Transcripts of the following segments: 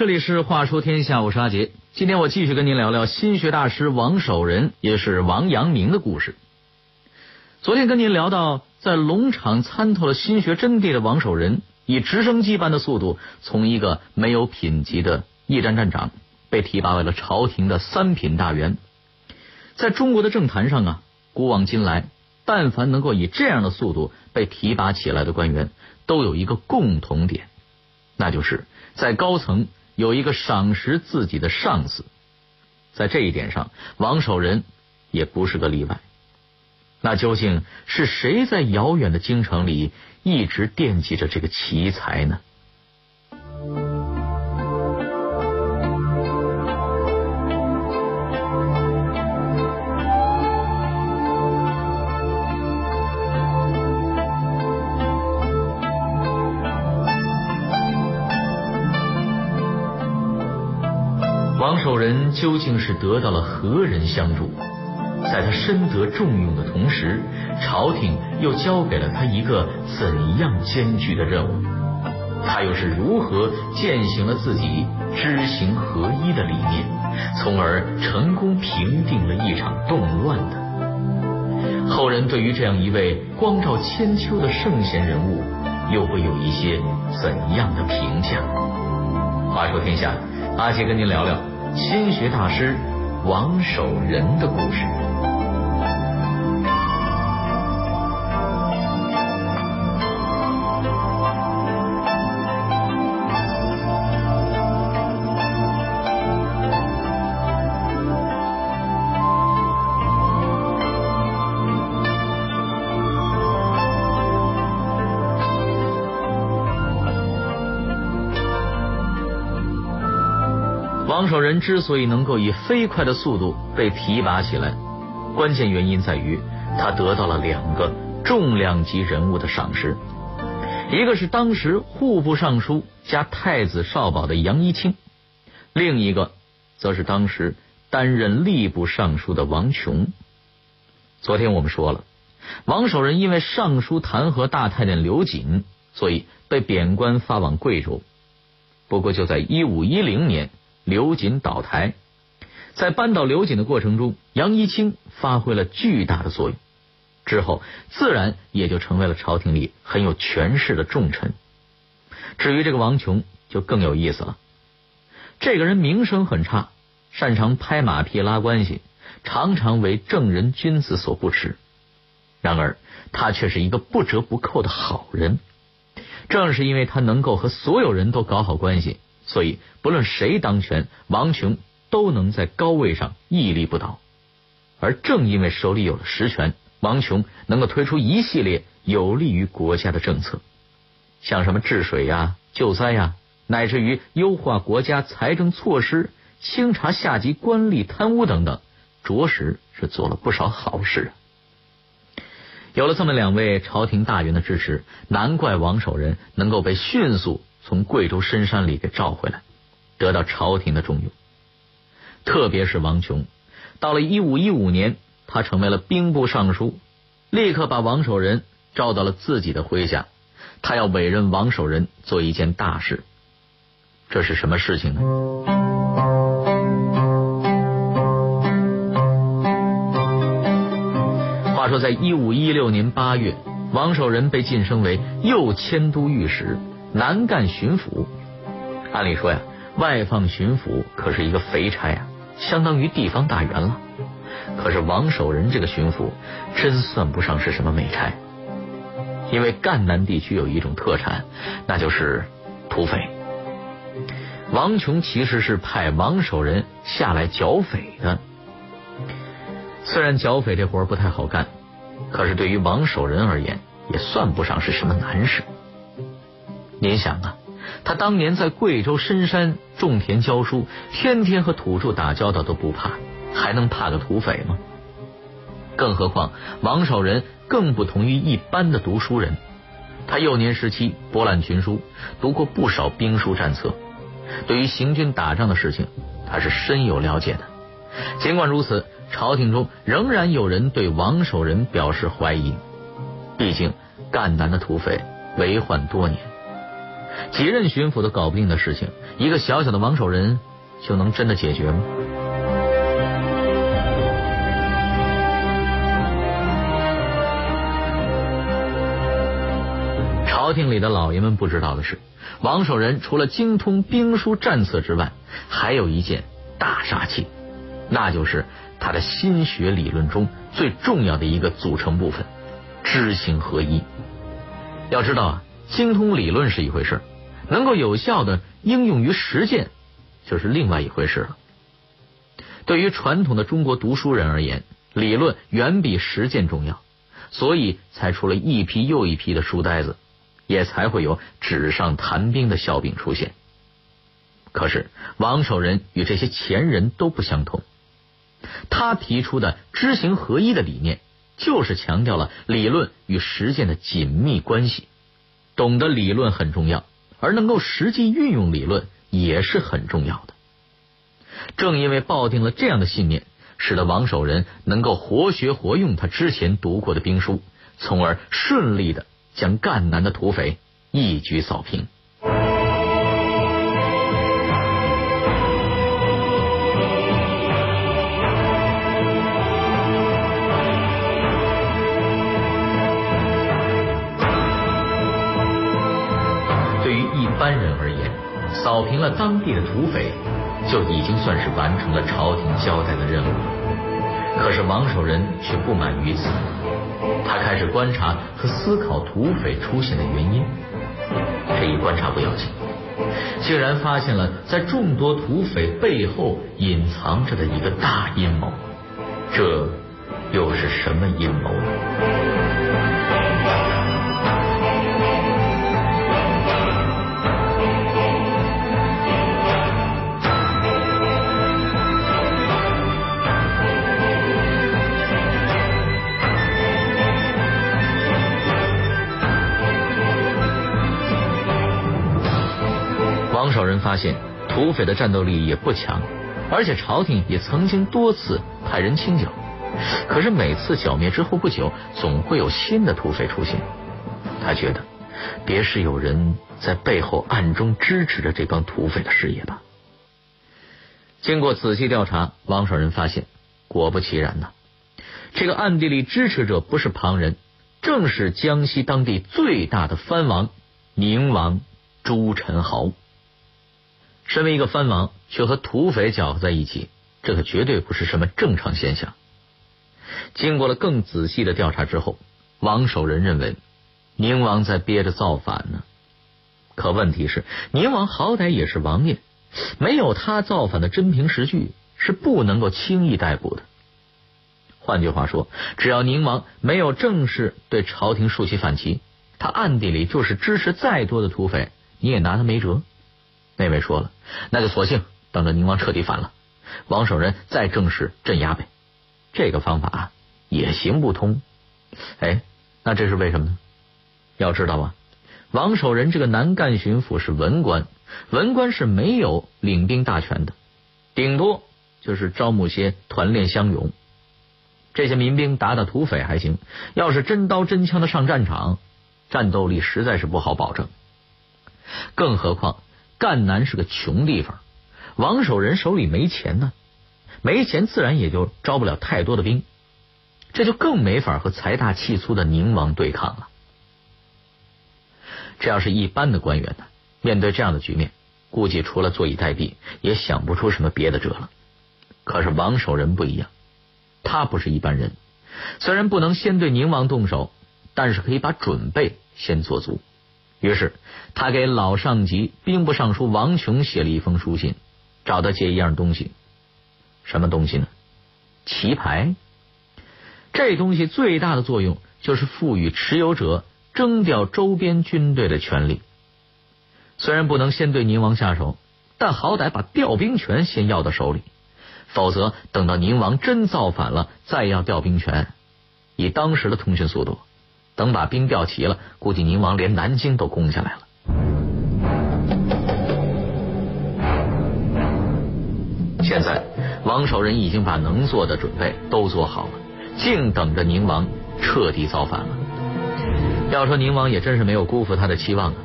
这里是话说天下，我是阿杰。今天我继续跟您聊聊心学大师王守仁，也是王阳明的故事。昨天跟您聊到，在龙场参透了心学真谛的王守仁，以直升机般的速度，从一个没有品级的驿站站长，被提拔为了朝廷的三品大员。在中国的政坛上啊，古往今来，但凡能够以这样的速度被提拔起来的官员，都有一个共同点，那就是在高层有一个赏识自己的上司。在这一点上，王守仁也不是个例外。那究竟是谁在遥远的京城里一直惦记着这个奇才呢？究竟是得到了何人相助？在他深得重用的同时，朝廷又交给了他一个怎样艰巨的任务？他又是如何践行了自己知行合一的理念，从而成功平定了一场动乱的？后人对于这样一位光照千秋的圣贤人物，又会有一些怎样的评价？话说天下，阿杰跟您聊聊心学大师王守仁的故事。王守仁之所以能够以飞快的速度被提拔起来，关键原因在于他得到了两个重量级人物的赏识，一个是当时户部尚书加太子少保的杨一清，另一个则是当时担任吏部尚书的王琼。昨天我们说了，王守仁因为上书弹劾大太监刘瑾，所以被贬官发往贵州。不过就在一五一零年。刘瑾倒台，在扳倒刘瑾的过程中，杨一清发挥了巨大的作用。之后，自然也就成为了朝廷里很有权势的重臣。至于这个王琼，就更有意思了。这个人名声很差，擅长拍马屁拉关系，常常为正人君子所不齿。然而，他却是一个不折不扣的好人。正是因为他能够和所有人都搞好关系。所以，不论谁当权，王琼都能在高位上屹立不倒。而正因为手里有了实权，王琼能够推出一系列有利于国家的政策，像什么治水呀、救灾呀，乃至于优化国家财政措施、清查下级官吏贪污等等，着实是做了不少好事。有了这么两位朝廷大员的支持，难怪王守仁能够被迅速。从贵州深山里给召回来，得到朝廷的重用。特别是王琼，到了一五一五年，他成为了兵部尚书，立刻把王守仁召到了自己的麾下。他要委任王守仁做一件大事，这是什么事情呢？话说，在一五一六年八月，王守仁被晋升为右迁都御史。南干巡抚，按理说呀，外放巡抚可是一个肥差呀，相当于地方大员了。可是王守仁这个巡抚真算不上是什么美差，因为赣南地区有一种特产，那就是土匪。王琼其实是派王守仁下来剿匪的。虽然剿匪这活不太好干，可是对于王守仁而言，也算不上是什么难事。您想啊，他当年在贵州深山种田教书，天天和土著打交道都不怕，还能怕个土匪吗？更何况王守仁更不同于一般的读书人，他幼年时期博览群书，读过不少兵书战策，对于行军打仗的事情，他是深有了解的。尽管如此，朝廷中仍然有人对王守仁表示怀疑，毕竟赣南的土匪为患多年。几任巡抚都搞不定的事情，一个小小的王守仁就能真的解决吗？朝廷里的老爷们不知道的是，王守仁除了精通兵书战策之外，还有一件大杀器，那就是他的心学理论中最重要的一个组成部分——知行合一。要知道啊，精通理论是一回事，能够有效的应用于实践就是另外一回事了。对于传统的中国读书人而言，理论远比实践重要，所以才出了一批又一批的书呆子。也才会有纸上谈兵的笑柄出现。可是王守仁与这些前人都不相同，他提出的知行合一的理念，就是强调了理论与实践的紧密关系。懂得理论很重要，而能够实际运用理论也是很重要的。正因为抱定了这样的信念，使得王守仁能够活学活用他之前读过的兵书，从而顺利的。将赣南的土匪一举扫平。扫平了当地的土匪，就已经算是完成了朝廷交代的任务。可是王守仁却不满于此。他开始观察和思考土匪出现的原因，这一观察不要紧，竟然发现了在众多土匪背后隐藏着的一个大阴谋，这又是什么阴谋呢？发现土匪的战斗力也不强，而且朝廷也曾经多次派人清剿，可是每次剿灭之后不久，总会有新的土匪出现。他觉得，别是有人在背后暗中支持着这帮土匪的事业吧？经过仔细调查，王守仁发现，果不其然呐，这个暗地里支持者不是旁人，正是江西当地最大的藩王宁王朱宸濠。身为一个藩王，却和土匪搅和在一起，这可绝对不是什么正常现象。经过了更仔细的调查之后，王守仁认为宁王在憋着造反呢。可问题是，宁王好歹也是王爷，没有他造反的真凭实据，是不能够轻易逮捕的。换句话说，只要宁王没有正式对朝廷竖起反旗，他暗地里就是支持再多的土匪，你也拿他没辙。那位说了，那就索性等着宁王彻底反了，王守仁再正式镇压呗。这个方法也行不通。哎，那这是为什么呢？要知道啊，王守仁这个南赣巡抚是文官，文官是没有领兵大权的，顶多就是招募些团练乡勇。这些民兵打打土匪还行，要是真刀真枪的上战场，战斗力实在是不好保证。更何况。赣南是个穷地方，王守仁手里没钱呢，没钱自然也就招不了太多的兵，这就更没法和财大气粗的宁王对抗了。这要是一般的官员呢，面对这样的局面，估计除了坐以待毙，也想不出什么别的辙了。可是王守仁不一样，他不是一般人，虽然不能先对宁王动手，但是可以把准备先做足。于是，他给老上级兵部尚书王琼写了一封书信，找他借一样东西。什么东西呢？棋牌。这东西最大的作用就是赋予持有者征调周边军队的权利。虽然不能先对宁王下手，但好歹把调兵权先要到手里。否则，等到宁王真造反了，再要调兵权，以当时的通讯速度。等把兵调齐了，估计宁王连南京都攻下来了。现在王守仁已经把能做的准备都做好了，静等着宁王彻底造反了。要说宁王也真是没有辜负他的期望啊！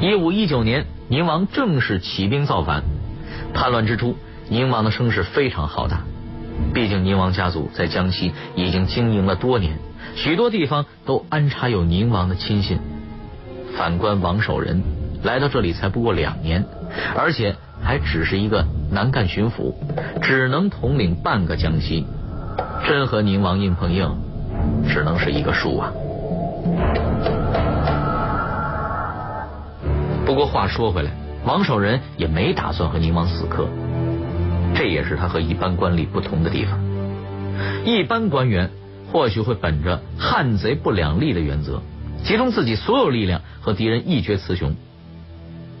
一五一九年，宁王正式起兵造反。叛乱之初，宁王的声势非常浩大。毕竟宁王家族在江西已经经营了多年，许多地方都安插有宁王的亲信。反观王守仁，来到这里才不过两年，而且还只是一个南赣巡抚，只能统领半个江西。真和宁王硬碰硬，只能是一个输啊。不过话说回来，王守仁也没打算和宁王死磕，这也是他和一般官吏不同的地方。一般官员或许会本着汉贼不两立的原则，集中自己所有力量和敌人一决雌雄。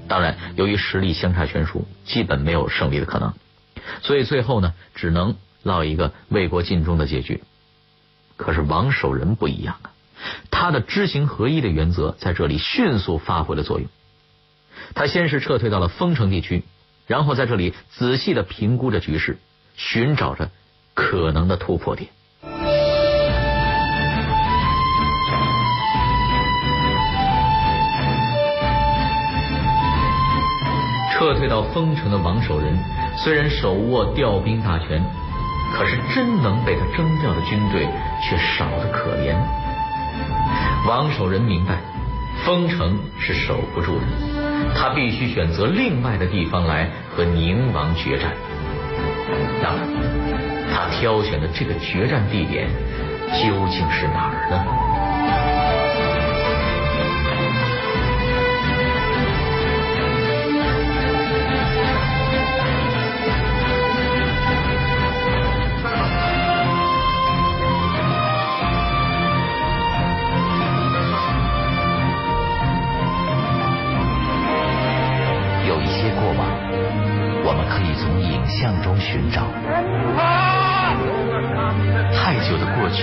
当然，由于实力相差悬殊，基本没有胜利的可能，所以最后呢，只能。落一个为国尽忠的结局，可是王守仁不一样啊，他的知行合一的原则在这里迅速发挥了作用。他先是撤退到了丰城地区，然后在这里仔细的评估着局势，寻找着可能的突破点。撤退到丰城的王守仁，虽然手握调兵大权。可是，真能被他征调的军队却少得可怜。王守仁明白，丰城是守不住的，他必须选择另外的地方来和宁王决战。那么，他挑选的这个决战地点究竟是哪儿呢？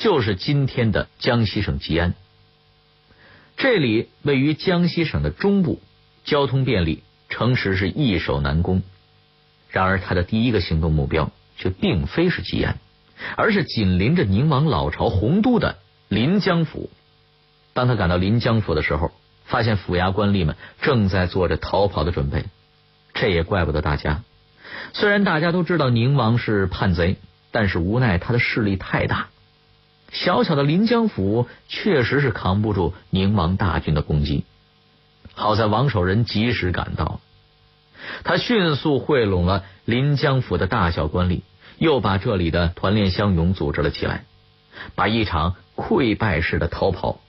就是今天的江西省吉安，这里位于江西省的中部，交通便利，城池是易守难攻。然而，他的第一个行动目标却并非是吉安，而是紧邻着宁王老巢洪都的临江府。当他赶到临江府的时候，发现府衙官吏们正在做着逃跑的准备。这也怪不得大家，虽然大家都知道宁王是叛贼。但是无奈他的势力太大，小小的临江府确实是扛不住宁王大军的攻击。好在王守仁及时赶到，他迅速汇拢了临江府的大小官吏，又把这里的团练乡勇组织了起来，把一场溃败式的逃跑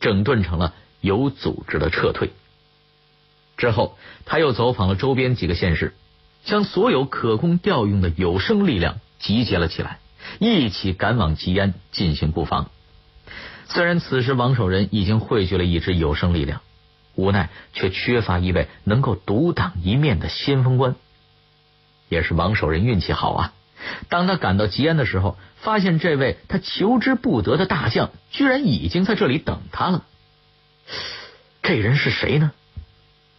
整顿成了有组织的撤退。之后，他又走访了周边几个县市，将所有可供调用的有生力量。集结了起来，一起赶往吉安进行布防。虽然此时王守仁已经汇聚了一支有生力量，无奈却缺乏一位能够独当一面的先锋官。也是王守仁运气好啊！当他赶到吉安的时候，发现这位他求之不得的大将居然已经在这里等他了。这人是谁呢？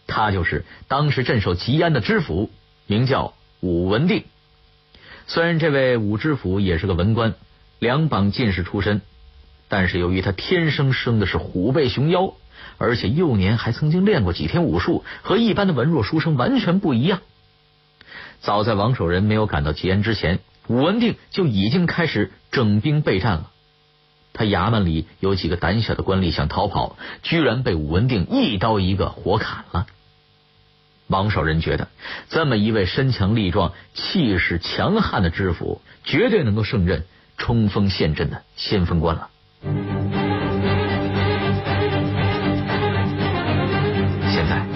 他就是当时镇守吉安的知府，名叫武文定。虽然这位武知府也是个文官，两榜进士出身，但是由于他天生生的是虎背熊腰，而且幼年还曾经练过几天武术，和一般的文弱书生完全不一样。早在王守仁没有赶到吉安之前，武文定就已经开始整兵备战了。他衙门里有几个胆小的官吏想逃跑，居然被武文定一刀一个活砍了。王守仁觉得，这么一位身强力壮、气势强悍的知府，绝对能够胜任冲锋陷阵的先锋官了。现在，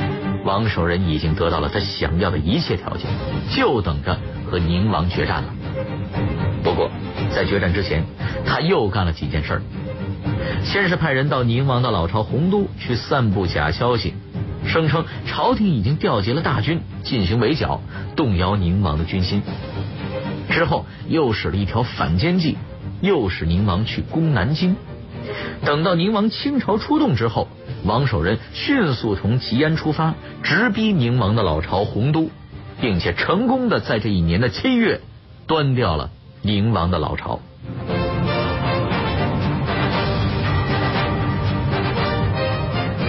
王守仁已经得到了他想要的一切条件，就等着和宁王决战了。不过，在决战之前，他又干了几件事。先是派人到宁王的老巢洪都去散布假消息。声称朝廷已经调集了大军进行围剿，动摇宁王的军心。之后又使了一条反间计，诱使宁王去攻南京。等到宁王倾巢出动之后，王守仁迅速从吉安出发，直逼宁王的老巢洪都，并且成功的在这一年的七月端掉了宁王的老巢。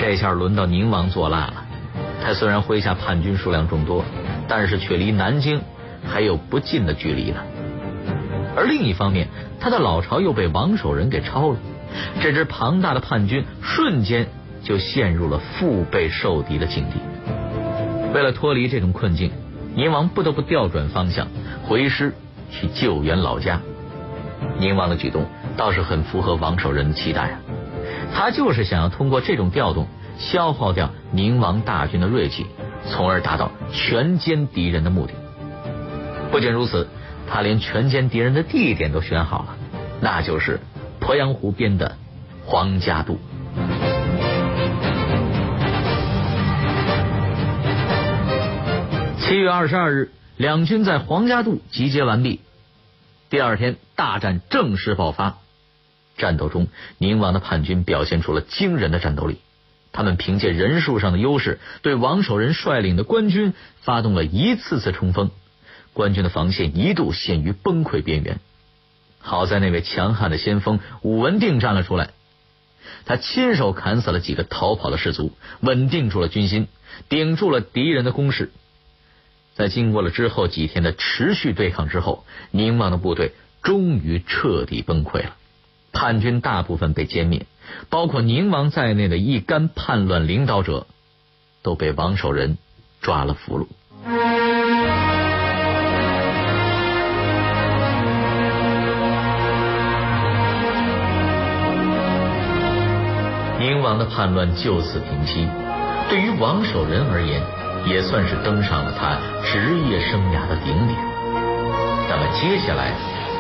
这下轮到宁王作烂了。他虽然麾下叛军数量众多，但是却离南京还有不近的距离呢。而另一方面，他的老巢又被王守仁给抄了。这支庞大的叛军瞬间就陷入了腹背受敌的境地。为了脱离这种困境，宁王不得不调转方向，回师去救援老家。宁王的举动倒是很符合王守仁的期待啊，他就是想要通过这种调动，消耗掉宁王大军的锐气，从而达到全歼敌人的目的。不仅如此，他连全歼敌人的地点都选好了，那就是。鄱阳湖边的黄家渡。七月二十二日，两军在黄家渡集结完毕。第二天，大战正式爆发。战斗中，宁王的叛军表现出了惊人的战斗力。他们凭借人数上的优势，对王守仁率领的官军发动了一次次冲锋。官军的防线一度陷于崩溃边缘。好在那位强悍的先锋武文定站了出来，他亲手砍死了几个逃跑的士卒，稳定住了军心，顶住了敌人的攻势。在经过了之后几天的持续对抗之后，宁王的部队终于彻底崩溃了，叛军大部分被歼灭，包括宁王在内的一干叛乱领导者都被王守仁抓了俘虏。宁王的叛乱就此平息，对于王守仁而言，也算是登上了他职业生涯的顶点。那么接下来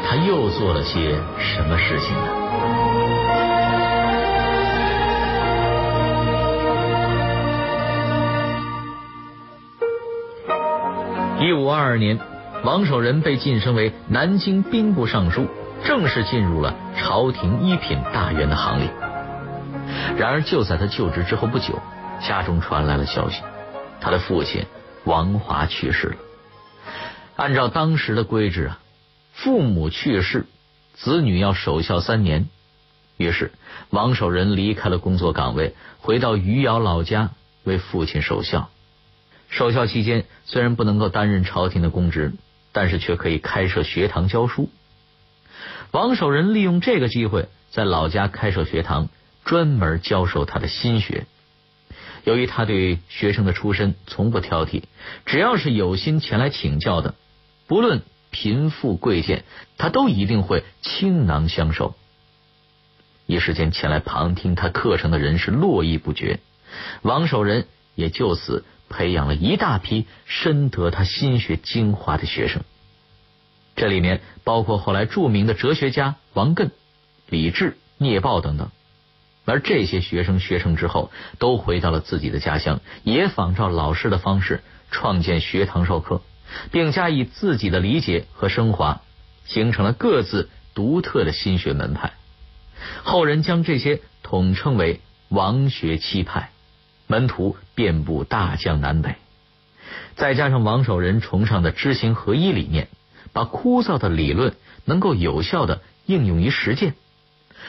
他又做了些什么事情呢？一五二二年，王守仁被晋升为南京兵部尚书，正式进入了朝廷一品大员的行列。然而，就在他就职之后不久，家中传来了消息，他的父亲王华去世了。按照当时的规制啊，父母去世，子女要守孝三年。于是，王守仁离开了工作岗位，回到余姚老家为父亲守孝。守孝期间，虽然不能够担任朝廷的公职，但是却可以开设学堂教书。王守仁利用这个机会，在老家开设学堂。专门教授他的心学。由于他对学生的出身从不挑剔，只要是有心前来请教的，不论贫富贵贱，他都一定会倾囊相授。一时间，前来旁听他课程的人是络绎不绝。王守仁也就此培养了一大批深得他心学精华的学生。这里面包括后来著名的哲学家王艮、李治、聂豹等等。而这些学生学成之后，都回到了自己的家乡，也仿照老师的方式创建学堂授课，并加以自己的理解和升华，形成了各自独特的心学门派。后人将这些统称为王学七派，门徒遍布大江南北。再加上王守仁崇尚的知行合一理念，把枯燥的理论能够有效的应用于实践。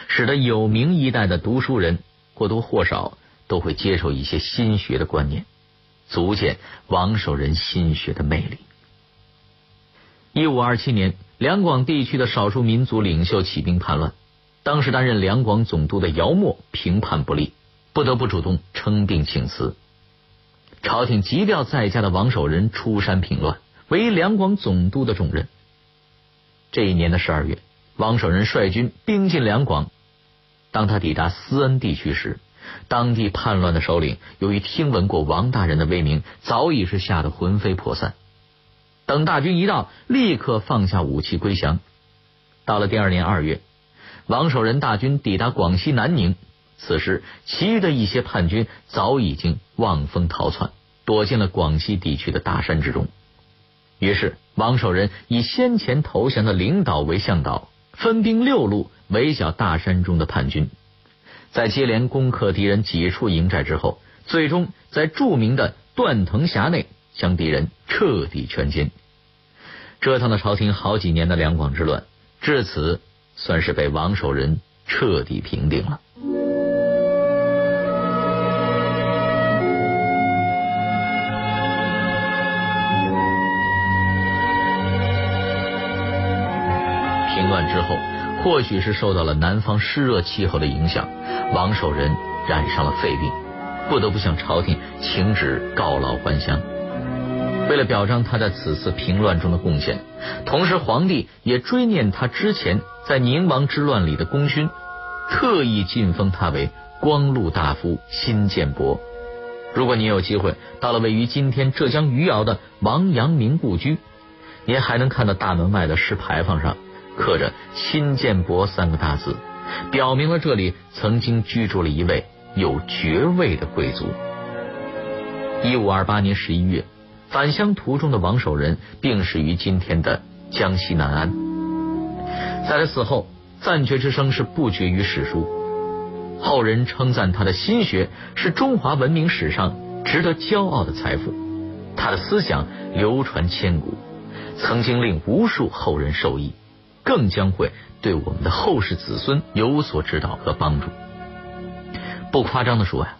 使得有名一代的读书人或多或少都会接受一些心学的观念，足见王守仁心学的魅力。一五二七年，两广地区的少数民族领袖起兵叛乱，当时担任两广总督的姚默评判不利，不得不主动称病请辞。朝廷急调在家的王守仁出山平乱，为两广总督的重任。这一年的十二月。王守仁率军兵进两广，当他抵达思恩地区时，当地叛乱的首领由于听闻过王大人的威名，早已是吓得魂飞魄散。等大军一到，立刻放下武器归降。到了第二年二月，王守仁大军抵达广西南宁，此时，其余的一些叛军早已经望风逃窜，躲进了广西地区的大山之中。于是，王守仁以先前投降的领导为向导，分兵六路围剿大山中的叛军。在接连攻克敌人几处营寨之后，最终在著名的断藤峡内将敌人彻底全歼。折腾了朝廷好几年的两广之乱，至此算是被王守仁彻底平定了。之后，或许是受到了南方湿热气候的影响，王守仁染上了肺病，不得不向朝廷请旨告老还乡。为了表彰他在此次平乱中的贡献，同时皇帝也追念他之前在宁王之乱里的功勋，特意晋封他为光禄大夫新建伯。如果你有机会到了位于今天浙江余姚的王阳明故居，您还能看到大门外的石牌坊上刻着“新建伯”三个大字，表明了这里曾经居住了一位有爵位的贵族。一五二八年十一月。返乡途中的王守仁病逝于今天的江西南安。在他死后，赞爵之声是不绝于史书。后人称赞他的心学是中华文明史上值得骄傲的财富，他的思想流传千古，曾经令无数后人受益，更将会对我们的后世子孙有所指导和帮助。不夸张的说呀，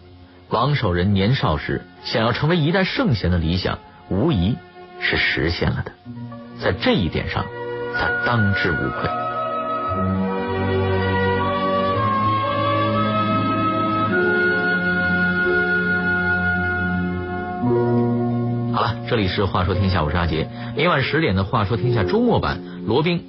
王守仁年少时想要成为一代圣贤的理想。无疑是实现了的，在这一点上，他当之无愧。好了，这里是《话说天下》，我是阿杰。每晚十点的《话说天下》周末版，罗宾。